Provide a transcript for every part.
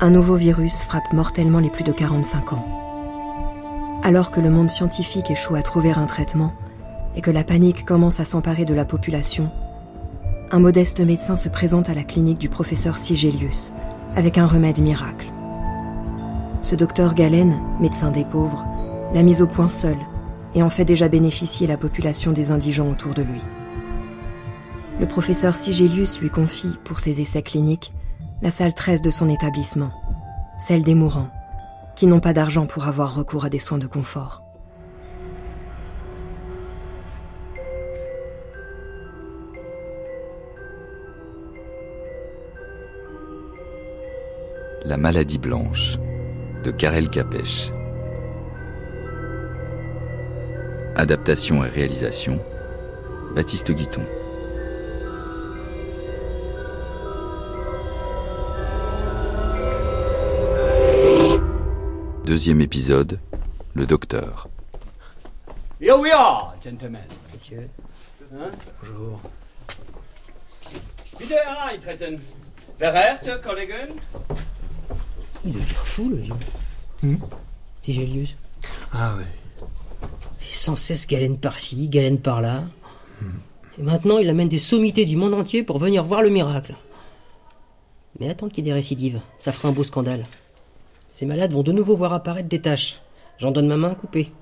un nouveau virus frappe mortellement les plus de 45 ans. Alors que le monde scientifique échoue à trouver un traitement et que la panique commence à s'emparer de la population, un modeste médecin se présente à la clinique du professeur Sigelius avec un remède miracle. Ce docteur Galen, médecin des pauvres, l'a mis au point seul et en fait déjà bénéficier la population des indigents autour de lui. Le professeur Sigelius lui confie, pour ses essais cliniques, la salle 13 de son établissement, celle des mourants, qui n'ont pas d'argent pour avoir recours à des soins de confort. La maladie blanche de Karel Capèche. Adaptation et réalisation Baptiste Guiton. Deuxième épisode, le docteur. Here we are, gentlemen. Messieurs. Hein? Bonjour. Wieder eintreten. Verrehrte Kollegen. Il devient fou, le vieux. Hmm? Tigelius. Ah ouais. C'est sans cesse galène par-ci, galène par-là. Et maintenant, il amène des sommités du monde entier pour venir voir le miracle. Mais attends qu'il y ait des récidives. Ça fera un beau scandale. Ces malades vont de nouveau voir apparaître des taches. J'en donne ma main à couper.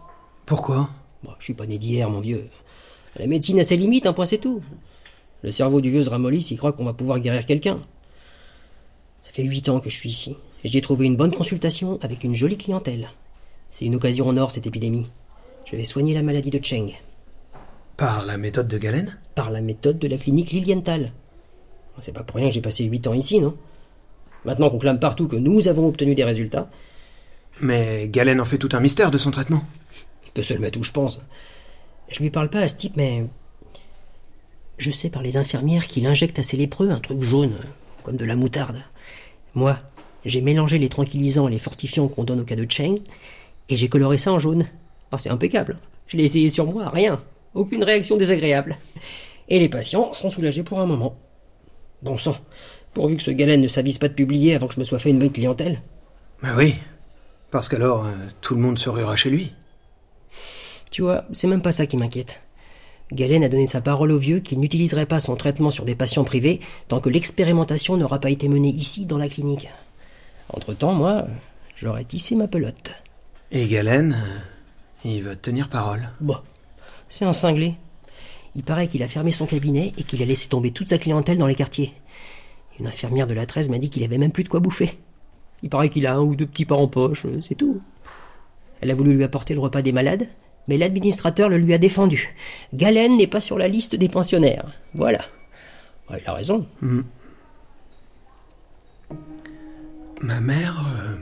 Pourquoi? Bon, je suis pas né d'hier, mon vieux. La médecine a ses limites, un point c'est tout. Le cerveau du vieux se ramollit s'il croit qu'on va pouvoir guérir quelqu'un. Ça fait huit ans que je suis ici. Et j'ai trouvé une bonne consultation avec une jolie clientèle. C'est une occasion en or, cette épidémie. Je vais soigner la maladie de Cheng Par la méthode de Galen? Par la méthode de la clinique Lilienthal. C'est pas pour rien que j'ai passé huit ans ici, non? Maintenant qu'on clame partout que nous avons obtenu des résultats, Mais Galen en fait tout un mystère de son traitement. il peut se le mettre où je pense. Je lui parle pas à ce type, mais. Je sais par les infirmières qu'il injecte à ses lépreux un truc jaune, comme de la moutarde. Moi, j'ai mélangé les tranquillisants et les fortifiants qu'on donne au cas de Cheng, et j'ai coloré ça en jaune. Ah, c'est impeccable. Je l'ai essayé sur moi, rien. Aucune réaction désagréable. Et les patients sont soulagés pour un moment. Bon sang, pourvu que ce Galen ne s'avise pas de publier avant que je me sois fait une bonne clientèle. Bah oui. Parce qu'alors, euh, tout le monde se ruera chez lui. Tu vois, c'est même pas ça qui m'inquiète. Galen a donné sa parole au vieux qu'il n'utiliserait pas son traitement sur des patients privés tant que l'expérimentation n'aura pas été menée ici dans la clinique. Entre-temps, moi, j'aurais tissé ma pelote. Et Galen, euh, il va tenir parole. Bon, c'est un cinglé. Il paraît qu'il a fermé son cabinet et qu'il a laissé tomber toute sa clientèle dans les quartiers. Une infirmière de la 13 m'a dit qu'il avait même plus de quoi bouffer. Il paraît qu'il a un ou deux petits pains en poche, euh, c'est tout. Elle a voulu lui apporter le repas des malades, mais l'administrateur le lui a défendu. Galen n'est pas sur la liste des pensionnaires. Voilà. Il a raison. Ma mère, euh,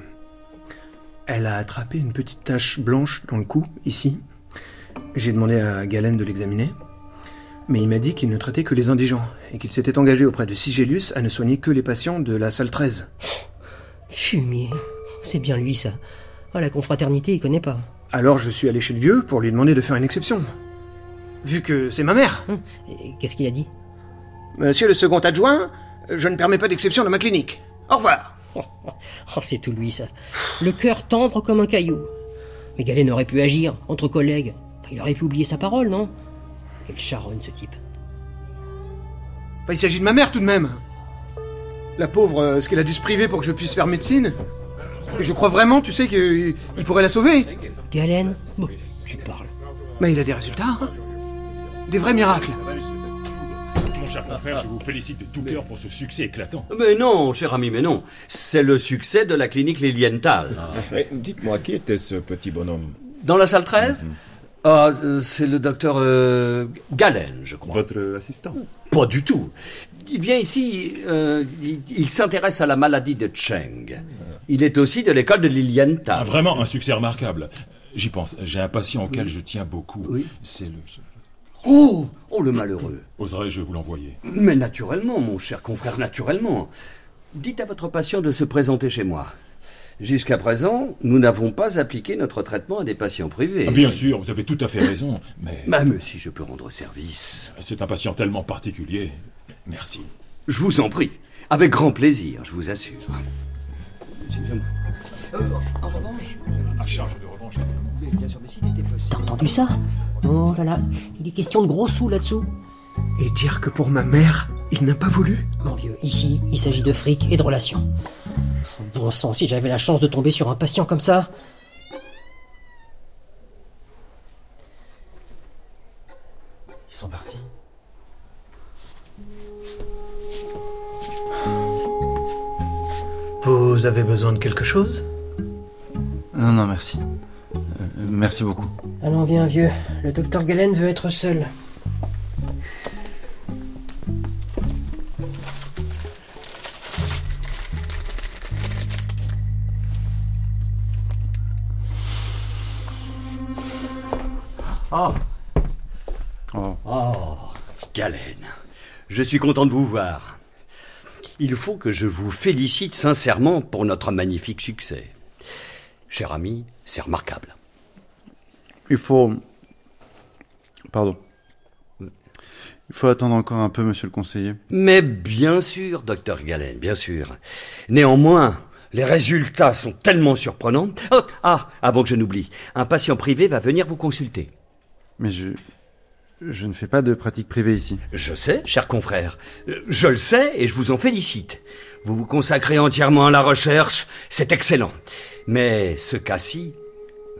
elle a attrapé une petite tache blanche dans le cou, ici. J'ai demandé à Galen de l'examiner. Mais il m'a dit qu'il ne traitait que les indigents et qu'il s'était engagé auprès de Sigelius à ne soigner que les patients de la salle 13. Fumier. C'est bien lui, ça. Oh, la confraternité, il connaît pas. Alors je suis allé chez le vieux pour lui demander de faire une exception. Vu que c'est ma mère. Hum, et Qu'est-ce qu'il a dit? Monsieur le second adjoint, je ne permets pas d'exception dans ma clinique. Au revoir. Oh, c'est tout lui, ça. Le cœur tendre comme un caillou. Mais Galen aurait pu agir, entre collègues. Il aurait pu oublier sa parole, non? Quelle charogne, ce type. Bah, il s'agit de ma mère tout de même. La pauvre, euh, est-ce qu'elle a dû se priver pour que je puisse faire médecine? Et Je crois vraiment, tu sais, qu'il il pourrait la sauver. Galen Bon, tu parles. Mais il a des résultats. hein. Des vrais miracles. Mon cher confrère, je vous félicite de tout cœur pour ce succès éclatant. Mais non, cher ami, mais non. C'est le succès de la clinique Lilienthal. Dites-moi, qui était ce petit bonhomme? Dans la salle 13 Ah, euh, C'est le docteur euh, Galen, je crois. Votre assistant Pas du tout. Il vient ici, euh, il, il s'intéresse à la maladie de Cheng. Il est aussi de l'école de Lilienthal. Ah, vraiment un succès remarquable. J'y pense. J'ai un patient auquel je tiens beaucoup. Oui. C'est le. Oh, oh, le malheureux. Oserais-je vous l'envoyer? Mais naturellement, mon cher confrère, naturellement. Dites à votre patient de se présenter chez moi. Jusqu'à présent, nous n'avons pas appliqué notre traitement à des patients privés. Ah, Bien sûr, vous avez tout à fait raison, mais Même si je peux rendre service. c'est un patient tellement particulier. Merci. Je vous en prie. Avec grand plaisir, je vous assure. Euh, en revanche, À charge de revanche. bien sûr, mais s'il était possible. T'as entendu ça? Oh là là, il est question de gros sous là-dessous. Et dire que pour ma mère, il n'a pas voulu Mon vieux, ici, il s'agit de fric et de relations. Bon sang, si j'avais la chance de tomber sur un patient comme ça. Ils sont partis. Vous avez besoin de quelque chose? Non, non, merci. Euh, merci beaucoup. Allons, viens, vieux. Le docteur Galen veut être seul. Ah, Oh. oh, Galen, je suis content de vous voir. Il faut que je vous félicite sincèrement pour notre magnifique succès. Cher ami, c'est remarquable. Il faut. Pardon. Il faut attendre encore un peu, monsieur le conseiller. Mais bien sûr, docteur Galen, bien sûr. Néanmoins, les résultats sont tellement surprenants. Oh, ah, avant que je n'oublie, un patient privé va venir vous consulter. Mais je. Je ne fais pas de pratique privée ici. Je sais, cher confrère. Je le sais et je vous en félicite. Vous vous consacrez entièrement à la recherche, c'est excellent. Mais ce cas-ci,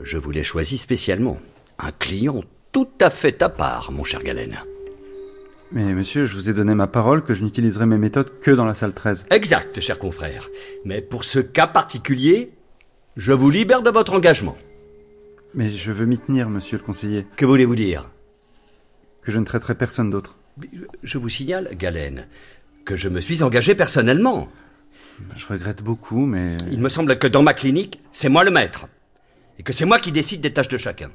je vous l'ai choisi spécialement. Un client tout à fait à part, mon cher Galen. Mais monsieur, je vous ai donné ma parole que je n'utiliserai mes méthodes que dans la salle 13. Exact, cher confrère. Mais pour ce cas particulier, je vous libère de votre engagement. Mais je veux m'y tenir, monsieur le conseiller. Que voulez-vous dire? Que je ne traiterai personne d'autre. Je vous signale, Galen, que je me suis engagé personnellement. Je regrette beaucoup, mais. Il me semble que dans ma clinique, c'est moi le maître. Et que c'est moi qui décide des tâches de chacun.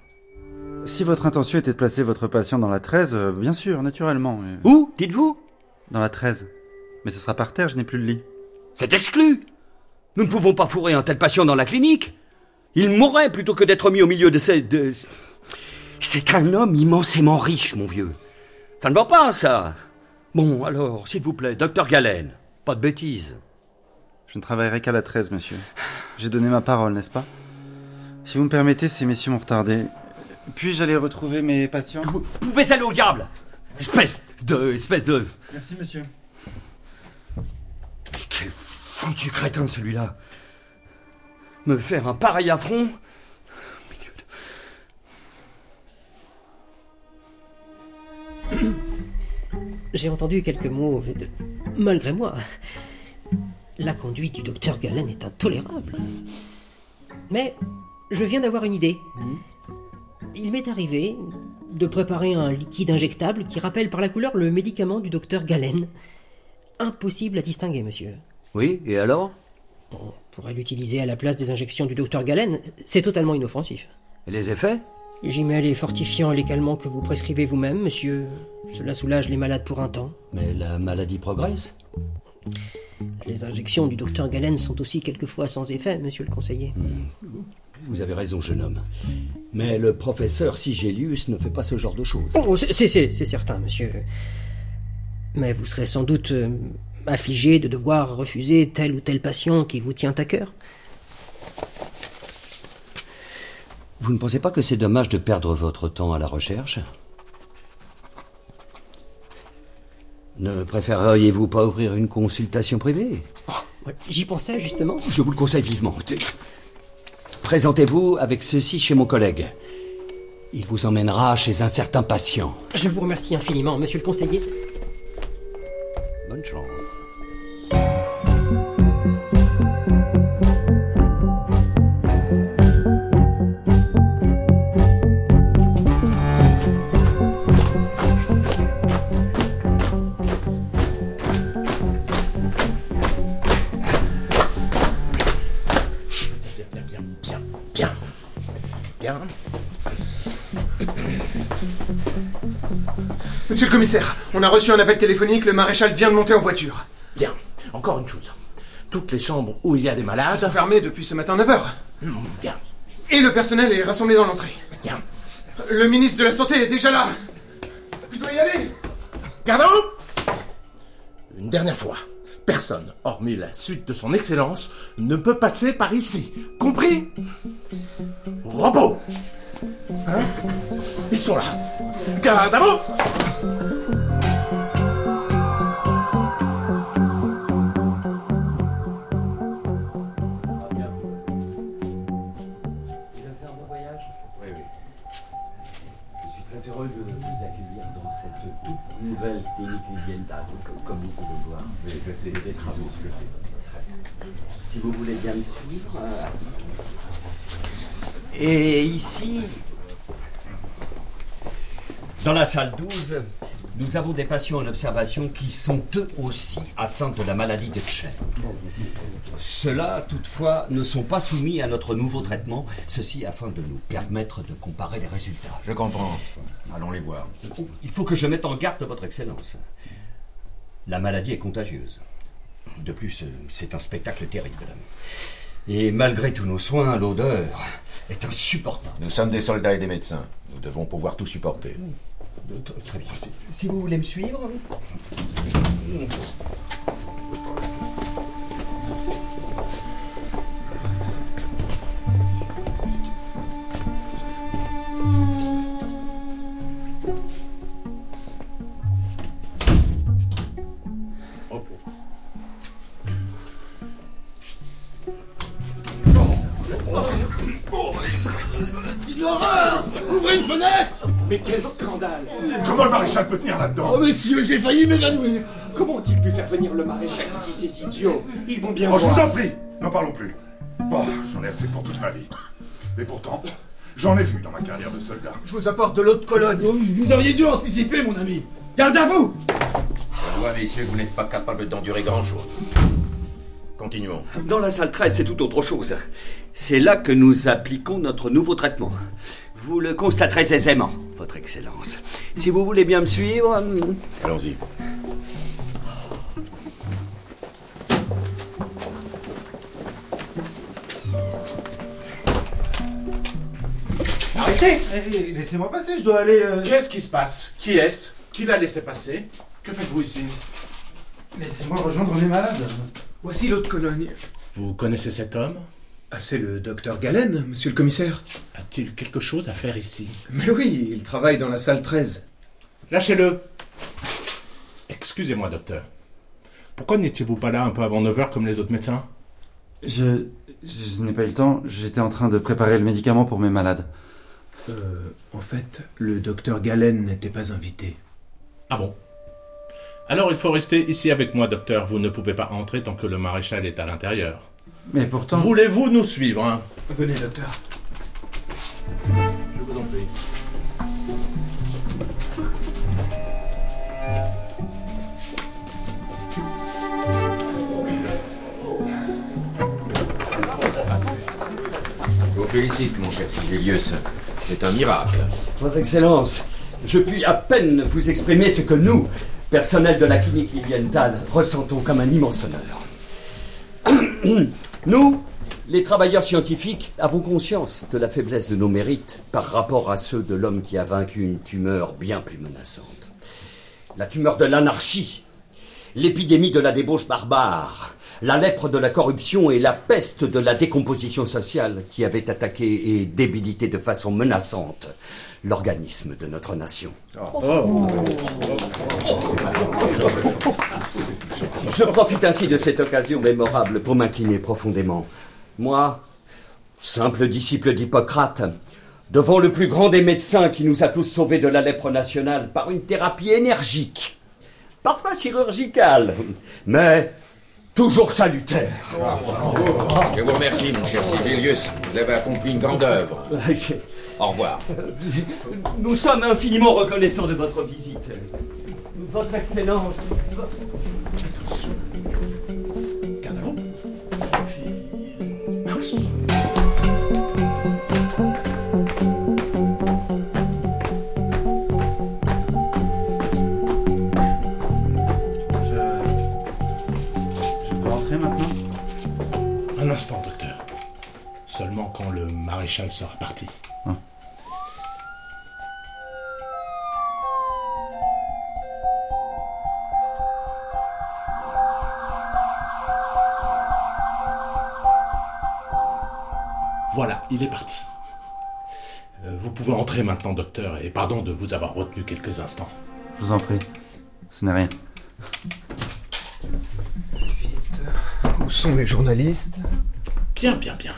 Si votre intention était de placer votre patient dans la 13, euh, bien sûr, naturellement. mais- Où, dites-vous? Dans la 13. Mais ce sera par terre, je n'ai plus le lit. C'est exclu. Nous ne pouvons pas fourrer un tel patient dans la clinique. Il mourrait plutôt que d'être mis au milieu de ces... De... C'est un homme immensément riche, mon vieux. Ça ne va pas, ça. Bon, alors, s'il vous plaît, docteur Galen, pas de bêtises. Je ne travaillerai qu'à la 13, monsieur. J'ai donné ma parole, n'est-ce pas? Si vous me permettez, ces messieurs m'ont retardé. Puis-je aller retrouver mes patients Vous pouvez aller au diable Espèce de... Espèce de... Merci, monsieur. Quel foutu crétin, celui-là Me faire un pareil affront J'ai entendu quelques mots de... malgré moi. La conduite du docteur Galen est intolérable. Mais je viens d'avoir une idée. Il m'est arrivé de préparer un liquide injectable qui rappelle par la couleur le médicament du docteur Galen. Impossible à distinguer, monsieur. Oui, et alors? On pourrait l'utiliser à la place des injections du docteur Galen. C'est totalement inoffensif. Et les effets? J'y mets les fortifiants et les calmants que vous prescrivez vous-même, monsieur. Cela soulage les malades pour un temps. Mais la maladie progresse Les injections du docteur Galen sont aussi quelquefois sans effet, monsieur le conseiller. Vous avez raison, jeune homme. Mais le professeur Sigelius ne fait pas ce genre de choses. Oh, c'est- certain, monsieur. Mais vous serez sans doute euh, affligé de devoir refuser tel ou tel patient qui vous tient à cœur. Vous ne pensez pas que c'est dommage de perdre votre temps à la recherche? Ne préféreriez-vous pas ouvrir une consultation privée? Ouais, J'y pensais justement. Je vous le conseille vivement. Présentez-vous avec ceci chez mon collègue. Il vous emmènera chez un certain patient. Je vous remercie infiniment, monsieur le conseiller. Bonne chance. Le commissaire, on a reçu un appel téléphonique, le maréchal vient de monter en voiture. Bien. Encore une chose. Toutes les chambres où il y a des malades. Sont fermées depuis ce matin 9h. Hmm, Bien. Et le personnel est rassemblé dans l'entrée. Bien. Le ministre de la Santé est déjà là. Je dois y aller. Vous Une dernière fois. Personne, hormis la suite de son excellence, ne peut passer par ici. Compris? Robot Hein Ils sont là. Garde à vous Oui, oui. Je suis très heureux de vous accueillir dans cette toute nouvelle clinique Livienta, comme, comme vous pouvez le voir. Oui, je sais, Des travaux. Si vous voulez bien me suivre. euh, Et ici, dans la salle 12, nous avons des patients en observation qui sont eux aussi atteints de la maladie de Tchen. Ceux-là, toutefois, ne sont pas soumis à notre nouveau traitement, ceci afin de nous permettre de comparer les résultats. Je comprends. Allons les voir. Il faut que je mette en garde Votre Excellence. La maladie est contagieuse. De plus, c'est un spectacle terrible. Et malgré tous nos soins, l'odeur est insupportable. Nous sommes des soldats et des médecins. Nous devons pouvoir tout supporter. Tr- Très bien. Si- vous voulez me suivre. Une horreur Ouvrez une fenêtre Mais quel scandale Comment le maréchal peut tenir là-dedans Oh messieurs, j'ai failli m'évanouir Comment ont-ils pu faire venir le maréchal ici, ces idiots Ils vont bien Oh, je vous en prie, n'en parlons plus. Bon, j'en ai assez pour toute ma vie. Et pourtant, j'en ai vu dans ma carrière de soldat. Je vous apporte de l'eau de Cologne. Vous auriez dû anticiper, mon ami. Garde à vous Je vois, messieurs, que vous n'êtes pas capable d'endurer grand-chose. Continuons. Dans la salle 13, c'est tout autre chose. C'est là que nous appliquons notre nouveau traitement. Vous le constaterez aisément, Votre Excellence. Si vous voulez bien me suivre. Allons-y. Arrêtez Eh, Laissez-moi passer, je dois aller... euh, Qu'est-ce qui se passe? Qui est-ce? Qui l'a laissé passer? Que faites-vous ici? Laissez-moi rejoindre mes malades. Voici l'eau de Cologne. Vous connaissez cet homme? C'est le docteur Galen, monsieur le commissaire. A-t-il quelque chose à faire ici? Mais oui, il travaille dans la salle 13. Lâchez-le Excusez-moi, docteur. Pourquoi n'étiez-vous pas là un peu avant 9h comme les autres médecins? Je, je n'ai pas eu le temps, j'étais en train de préparer le médicament pour mes malades. Euh, en fait, le docteur Galen n'était pas invité. Ah bon? Alors il faut rester ici avec moi, docteur. Vous ne pouvez pas entrer tant que le maréchal est à l'intérieur. Mais pourtant... Voulez-vous nous suivre hein? Venez, docteur. Je vous en prie. Je vous félicite, mon cher Sigelius. C'est un miracle. Votre Excellence, je puis à peine vous exprimer ce que nous, personnel de la clinique Lilienthal, ressentons comme un immense honneur. Nous, les travailleurs scientifiques, avons conscience de la faiblesse de nos mérites par rapport à ceux de l'homme qui a vaincu une tumeur bien plus menaçante. La tumeur de l'anarchie, l'épidémie de la débauche barbare, la lèpre de la corruption et la peste de la décomposition sociale qui avaient attaqué et débilité de façon menaçante l'organisme de notre nation. Je profite ainsi de cette occasion mémorable pour m'incliner profondément. Moi, simple disciple d'Hippocrate, devant le plus grand des médecins qui nous a tous sauvés de la lèpre nationale par une thérapie énergique, parfois chirurgicale, mais toujours salutaire. Je vous remercie, mon cher Sigelius. Vous avez accompli une grande œuvre. Au revoir. Nous sommes infiniment reconnaissants de votre visite. Votre Excellence. Garde à vous. Marche. Je peux entrer maintenant? Un instant, docteur. Seulement quand le maréchal sera parti. Il est parti. Euh, vous pouvez entrer maintenant, docteur, et pardon de vous avoir retenu quelques instants. Je vous en prie. Ce n'est rien. Où sont les journalistes? Bien, bien, bien.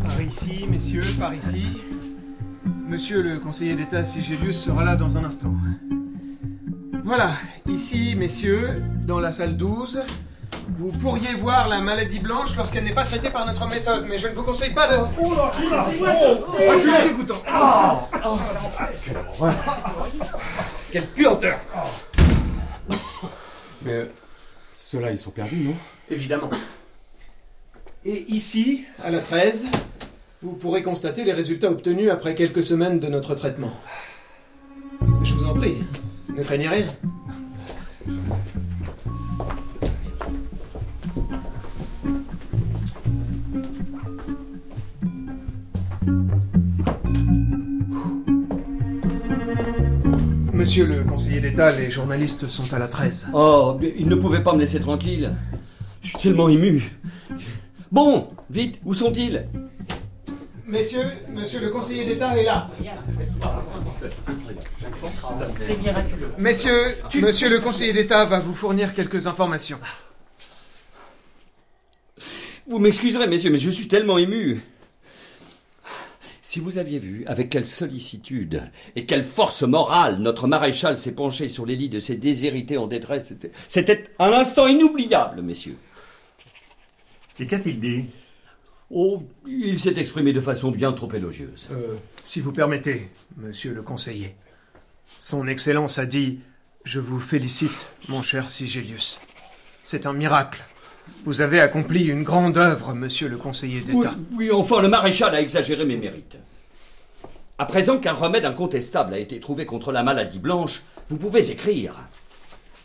Par ici, messieurs, par ici. Monsieur le conseiller d'État Sigelius sera là dans un instant. Voilà, ici, messieurs, dans la salle 12, vous pourriez voir la maladie blanche lorsqu'elle n'est pas traitée par notre méthode, mais je ne vous conseille pas de... Oh là, c'est dégoûtant. Quelle puanteur Mais ceux-là, ils sont perdus, non? Évidemment. Et ici, à la 13, vous pourrez constater les résultats obtenus après quelques semaines de notre traitement. Je vous en prie, ne craignez rien. Monsieur le conseiller d'État, les journalistes sont à la 13. Oh, il ne pouvait pas me laisser tranquille. Je suis tellement ému. Bon, vite, où sont-ils? Messieurs, monsieur le conseiller d'État est là. C'est miraculeux. Messieurs, monsieur le conseiller d'État va vous fournir quelques informations. Vous m'excuserez, messieurs, mais je suis tellement ému. Si vous aviez vu avec quelle sollicitude et quelle force morale notre maréchal s'est penché sur les lits de ces déshérités en détresse, c'était- un instant inoubliable, messieurs. Et qu'a-t-il dit? Oh, il s'est exprimé de façon bien trop élogieuse. Euh, si vous permettez, monsieur le conseiller. Son Excellence a dit Je vous félicite, mon cher Sigelius. C'est un miracle. Vous avez accompli une grande œuvre, monsieur le conseiller d'État. oui, enfin, le maréchal a exagéré mes mérites. À présent qu'un remède incontestable a été trouvé contre la maladie blanche, vous pouvez écrire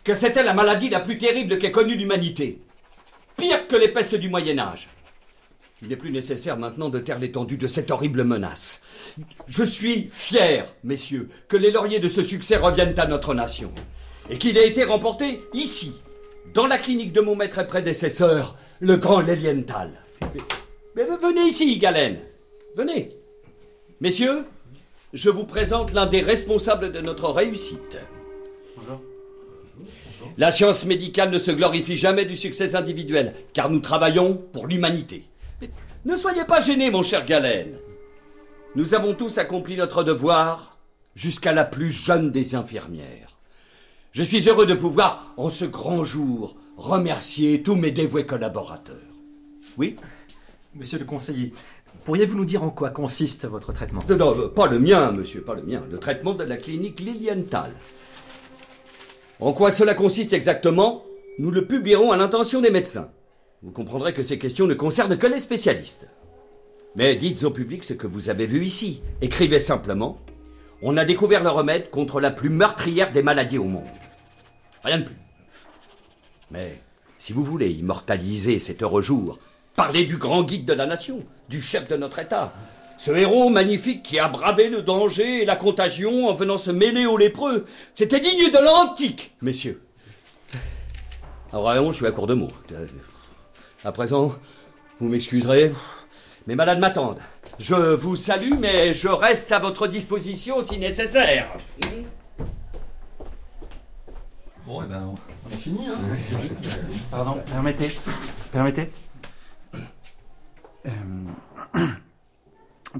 que c'était la maladie la plus terrible qu'ait connue l'humanité. Pire que les pestes du Moyen Âge. Il n'est plus nécessaire maintenant de taire l'étendue de cette horrible menace. Je suis fier, messieurs, que les lauriers de ce succès reviennent à notre nation. Et qu'il ait été remporté ici, dans la clinique de mon maître et prédécesseur, le grand Lelienthal. Mais venez ici, Galen. Venez. Messieurs, je vous présente l'un des responsables de notre réussite. La science médicale ne se glorifie jamais du succès individuel, car nous travaillons pour l'humanité. Ne soyez pas gênés, mon cher Galen. Nous avons tous accompli notre devoir jusqu'à la plus jeune des infirmières. Je suis heureux de pouvoir, en ce grand jour, remercier tous mes dévoués collaborateurs. Oui Monsieur le conseiller, pourriez-vous nous dire en quoi consiste votre traitement? Non, non, pas le mien, monsieur, pas le mien. Le traitement de la clinique Lilienthal. En quoi cela consiste exactement? Nous le publierons à l'intention des médecins. Vous comprendrez que ces questions ne concernent que les spécialistes. Mais dites au public ce que vous avez vu ici. Écrivez simplement. On a découvert le remède contre la plus meurtrière des maladies au monde. Rien de plus. Mais si vous voulez immortaliser cet heureux jour, parlez du grand guide de la nation, du chef de notre État. Ce héros magnifique qui a bravé le danger et la contagion en venant se mêler aux lépreux. C'était digne de l'antique, messieurs. Alors vraiment, je suis à court de mots. Euh, À présent, vous m'excuserez, mes malades m'attendent. Je vous salue, mais je reste à votre disposition si nécessaire. Bon, eh ben, on on est fini, hein Pardon, permettez. Permettez. Euh,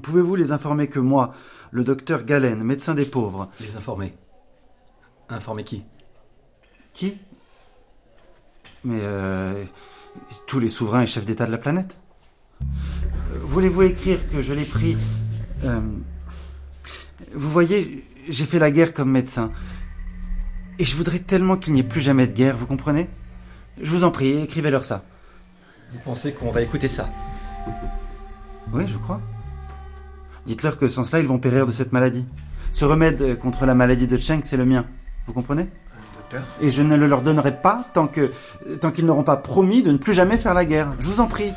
Pouvez-vous les informer que moi, le docteur Galen, médecin des pauvres. Les informer. Informer qui? Qui? Mais euh, tous les souverains et chefs d'État de la planète. Voulez-vous écrire que je l'ai pris euh, Vous voyez, j'ai fait la guerre comme médecin. Et je voudrais tellement qu'il n'y ait plus jamais de guerre, vous comprenez? Je vous en prie, écrivez-leur ça. Vous pensez qu'on va écouter ça? Oui, je crois. Dites-leur que sans cela, ils vont périr de cette maladie. Ce remède contre la maladie de Cheng, c'est le mien. Vous comprenez? Docteur? Et je ne le leur donnerai pas tant que tant qu'ils n'auront pas promis de ne plus jamais faire la guerre. Je vous en prie.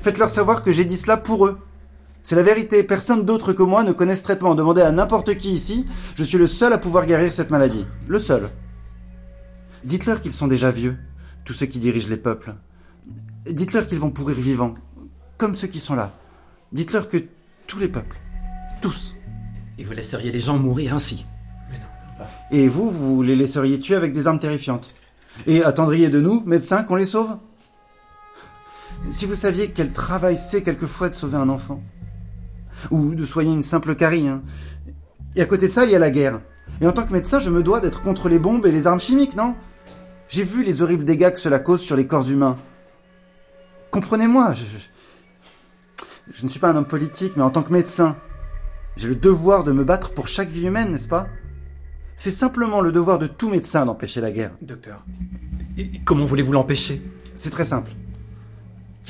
Faites-leur savoir que j'ai dit cela pour eux. C'est la vérité. Personne d'autre que moi ne connaît ce traitement. Demandez à n'importe qui ici. Je suis le seul à pouvoir guérir cette maladie. Le seul. Dites-leur qu'ils sont déjà vieux, tous ceux qui dirigent les peuples. Dites-leur qu'ils vont pourrir vivants, comme ceux qui sont là. Dites-leur que tous les peuples, tous. Et vous laisseriez les gens mourir ainsi Et vous, vous les laisseriez tuer avec des armes terrifiantes. Et attendriez de nous, médecins, qu'on les sauve? Si vous saviez quel travail c'est quelquefois de sauver un enfant. Ou de soigner une simple carie. hein. Et à côté de ça, il y a la guerre. Et en tant que médecin, je me dois d'être contre les bombes et les armes chimiques, non? J'ai vu les horribles dégâts que cela cause sur les corps humains. Comprenez-moi, je, je- je ne suis pas un homme politique, mais en tant que médecin, j'ai le devoir de me battre pour chaque vie humaine, n'est-ce pas? C'est simplement le devoir de tout médecin d'empêcher la guerre. Docteur, et comment voulez-vous l'empêcher? C'est très simple.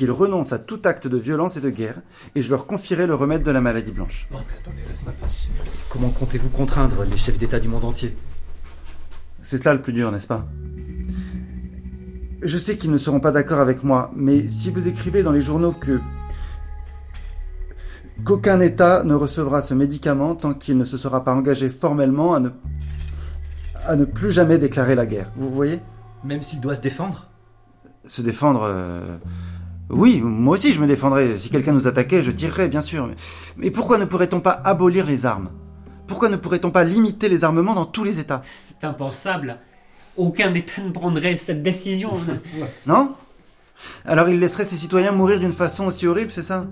Qu'ils renoncent à tout acte de violence et de guerre, et je leur confierai le remède de la maladie blanche. Non, mais attendez, laisse-moi passer. Comment comptez-vous contraindre les chefs d'État du monde entier? C'est cela le plus dur, n'est-ce pas? Je sais qu'ils ne seront pas d'accord avec moi, mais si vous écrivez dans les journaux que qu'aucun État ne recevra ce médicament tant qu'il ne se sera pas engagé formellement à ne à ne plus jamais déclarer la guerre. Vous voyez? Même s'il doit se défendre? Se défendre euh, Oui, moi aussi je me défendrais. Si quelqu'un nous attaquait, je tirerais, bien sûr. Mais, mais pourquoi ne pourrait-on pas abolir les armes? Pourquoi ne pourrait-on pas limiter les armements dans tous les États? C'est impensable. Aucun État ne prendrait cette décision. Non? Alors il laisserait ses citoyens mourir d'une façon aussi horrible, c'est ça?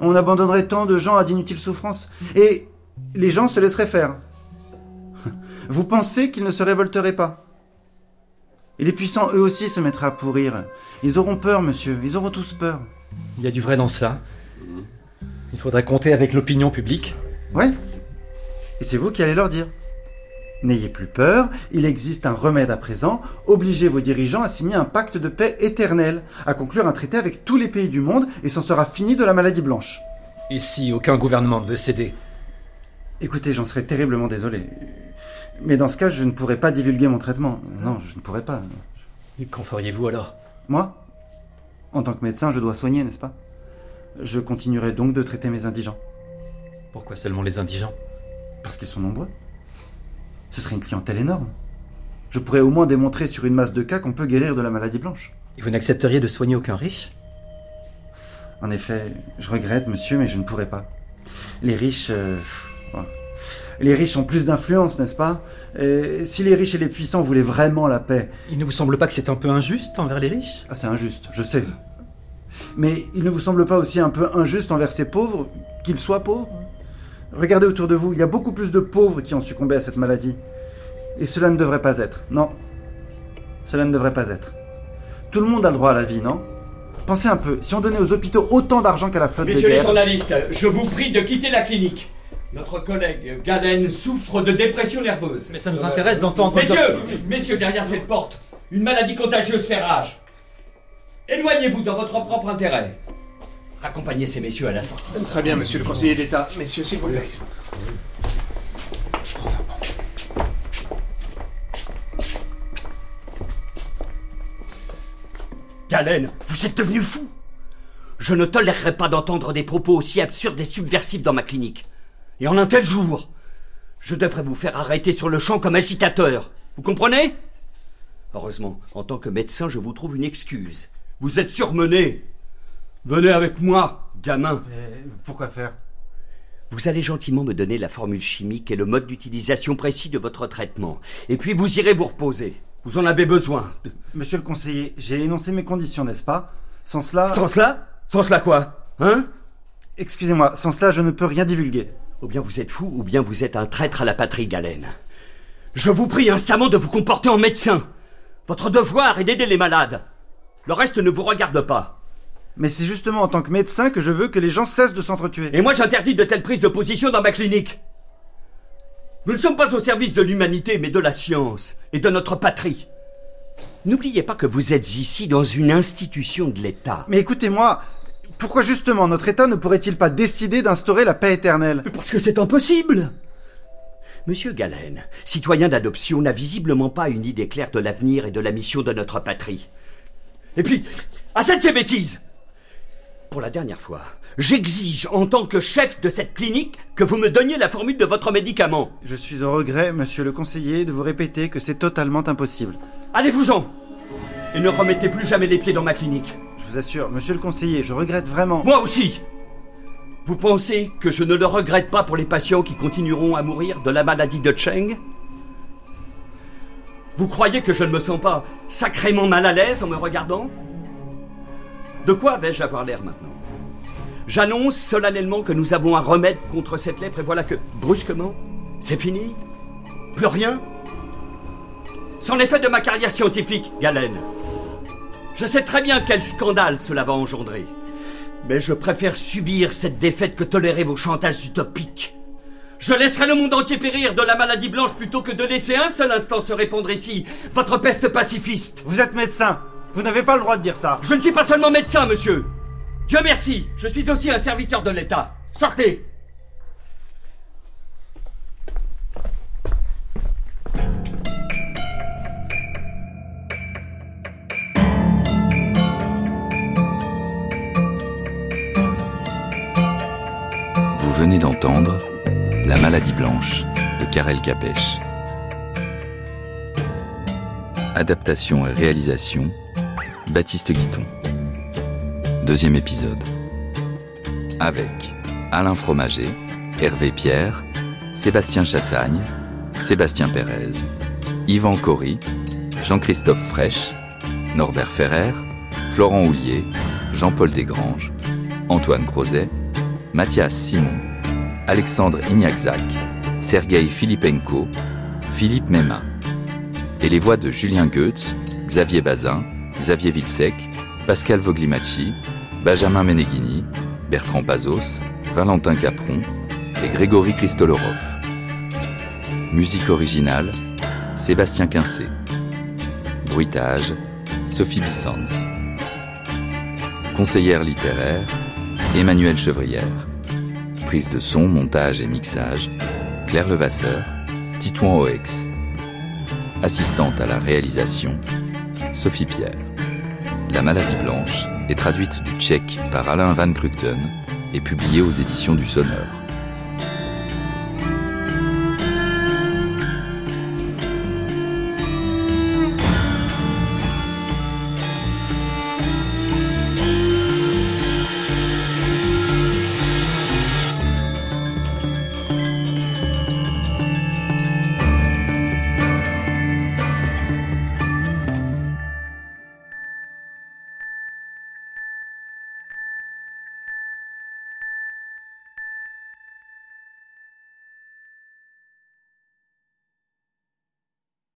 On abandonnerait tant de gens à d'inutiles souffrances. Et les gens se laisseraient faire. Vous pensez qu'ils ne se révolteraient pas? Et les puissants, eux aussi, se mettraient à pourrir. Ils auront peur, monsieur. Ils auront tous peur. Il y a du vrai dans cela. Il faudrait compter avec l'opinion publique. Ouais. Et c'est vous qui allez leur dire. N'ayez plus peur, il existe un remède à présent. Obligez vos dirigeants à signer un pacte de paix éternel, à conclure un traité avec tous les pays du monde, et s'en sera fini de la maladie blanche. Et si aucun gouvernement ne veut céder? Écoutez, j'en serais terriblement désolé. Mais dans ce cas, je ne pourrais pas divulguer mon traitement. Non, je ne pourrais pas. Et qu'en feriez-vous alors? Moi? En tant que médecin, je dois soigner, n'est-ce pas? Je continuerai donc de traiter mes indigents. Pourquoi seulement les indigents? Parce qu'ils sont nombreux. Ce serait une clientèle énorme. Je pourrais au moins démontrer sur une masse de cas qu'on peut guérir de la maladie blanche. Et vous n'accepteriez de soigner aucun riche? En effet, je regrette, monsieur, mais je ne pourrais pas. Les riches... euh. Les riches ont plus d'influence, n'est-ce pas? Et Si les riches et les puissants voulaient vraiment la paix... Il ne vous semble pas que c'est un peu injuste envers les riches? Ah, c'est injuste, je sais. Mais il ne vous semble pas aussi un peu injuste envers ces pauvres, qu'ils soient pauvres? Regardez autour de vous, il y a beaucoup plus de pauvres qui ont succombé à cette maladie. Et cela ne devrait pas être. Non. Cela ne devrait pas être. Tout le monde a le droit à la vie, non? Pensez un peu, si on donnait aux hôpitaux autant d'argent qu'à la flotte de Messieurs les guerre... journalistes, je vous prie de quitter la clinique. Notre collègue Galen souffre de dépression nerveuse. Mais ça nous intéresse d'entendre... Messieurs, messieurs, derrière cette porte, une maladie contagieuse fait rage. Éloignez-vous dans votre propre intérêt. Raccompagnez ces messieurs à la sortie. Très bien, monsieur le conseiller d'État. Messieurs, s'il vous plaît. Galen, vous êtes devenu fou. Je ne tolérerai pas d'entendre des propos aussi absurdes et subversifs dans ma clinique. Et en un tel jour, je devrais vous faire arrêter sur le champ comme agitateur. Vous comprenez? Heureusement, en tant que médecin, je vous trouve une excuse. Vous êtes surmené. Venez avec moi, gamin. pourquoi faire? Vous allez gentiment me donner la formule chimique et le mode d'utilisation précis de votre traitement. Et puis vous irez vous reposer. Vous en avez besoin. Monsieur le conseiller, j'ai énoncé mes conditions, n'est-ce pas? Sans cela... Sans cela? Sans cela quoi? Hein? Excusez-moi, sans cela, je ne peux rien divulguer. Ou bien vous êtes fou, ou bien vous êtes un traître à la patrie, Galen. Je vous prie instamment de vous comporter en médecin. Votre devoir est d'aider les malades. Le reste ne vous regarde pas. Mais c'est justement en tant que médecin que je veux que les gens cessent de s'entretuer. Et moi j'interdis de telles prises de position dans ma clinique. Nous ne sommes pas au service de l'humanité, mais de la science et de notre patrie. N'oubliez pas que vous êtes ici dans une institution de l'État. Mais écoutez-moi, pourquoi justement notre État ne pourrait-il pas décider d'instaurer la paix éternelle? Parce que c'est impossible. Monsieur Galen, citoyen d'adoption, n'a visiblement pas une idée claire de l'avenir et de la mission de notre patrie. Et puis, assez de ces bêtises Pour la dernière fois, j'exige en tant que chef de cette clinique que vous me donniez la formule de votre médicament. Je suis au regret, monsieur le conseiller, de vous répéter que c'est totalement impossible. Allez-vous-en Et ne remettez plus jamais les pieds dans ma clinique. Vous assure, monsieur le conseiller, je regrette vraiment. Moi aussi. Vous pensez que je ne le regrette pas pour les patients qui continueront à mourir de la maladie de Cheng? Vous croyez que je ne me sens pas sacrément mal à l'aise en me regardant? De quoi vais-je avoir l'air maintenant? J'annonce solennellement que nous avons un remède contre cette lèpre et voilà que, brusquement, c'est fini. Plus rien. Sans l'effet de ma carrière scientifique, Galen. Je sais très bien quel scandale cela va engendrer. Mais je préfère subir cette défaite que tolérer vos chantages utopiques. Je laisserai le monde entier périr de la maladie blanche plutôt que de laisser un seul instant se répandre ici votre peste pacifiste. Vous êtes médecin. Vous n'avez pas le droit de dire ça. Je ne suis pas seulement médecin, monsieur. Dieu merci, je suis aussi un serviteur de l'État. Sortez venez d'entendre La maladie blanche de Karel Capèche. Adaptation et réalisation Baptiste Guiton. Deuxième épisode. Avec Alain Fromager, Hervé Pierre, Sébastien Chassagne, Sébastien Pérez, Yvan Cory, Jean-Christophe Fraîche, Norbert Ferrer, Florent Houlier, Jean-Paul Desgranges, Antoine Crozet, Mathias Simon, Alexandre Ignaczac, Sergei Filipenko, Philippe Mema. Et les voix de Julien Goetz, Xavier Bazin, Xavier Vilsec, Pascal Voglimacci, Benjamin Meneghini, Bertrand Pazos, Valentin Capron et Grégory Christolorov. Musique originale, Sébastien Quincé. Bruitage, Sophie Bissans. Conseillère littéraire, Emmanuel Chevrière. De son, montage et mixage, Claire Levasseur, Titouan Oex. Assistante à la réalisation, Sophie Pierre. La maladie blanche est traduite du tchèque par Alain Van Krukten et publiée aux éditions du Sonneur.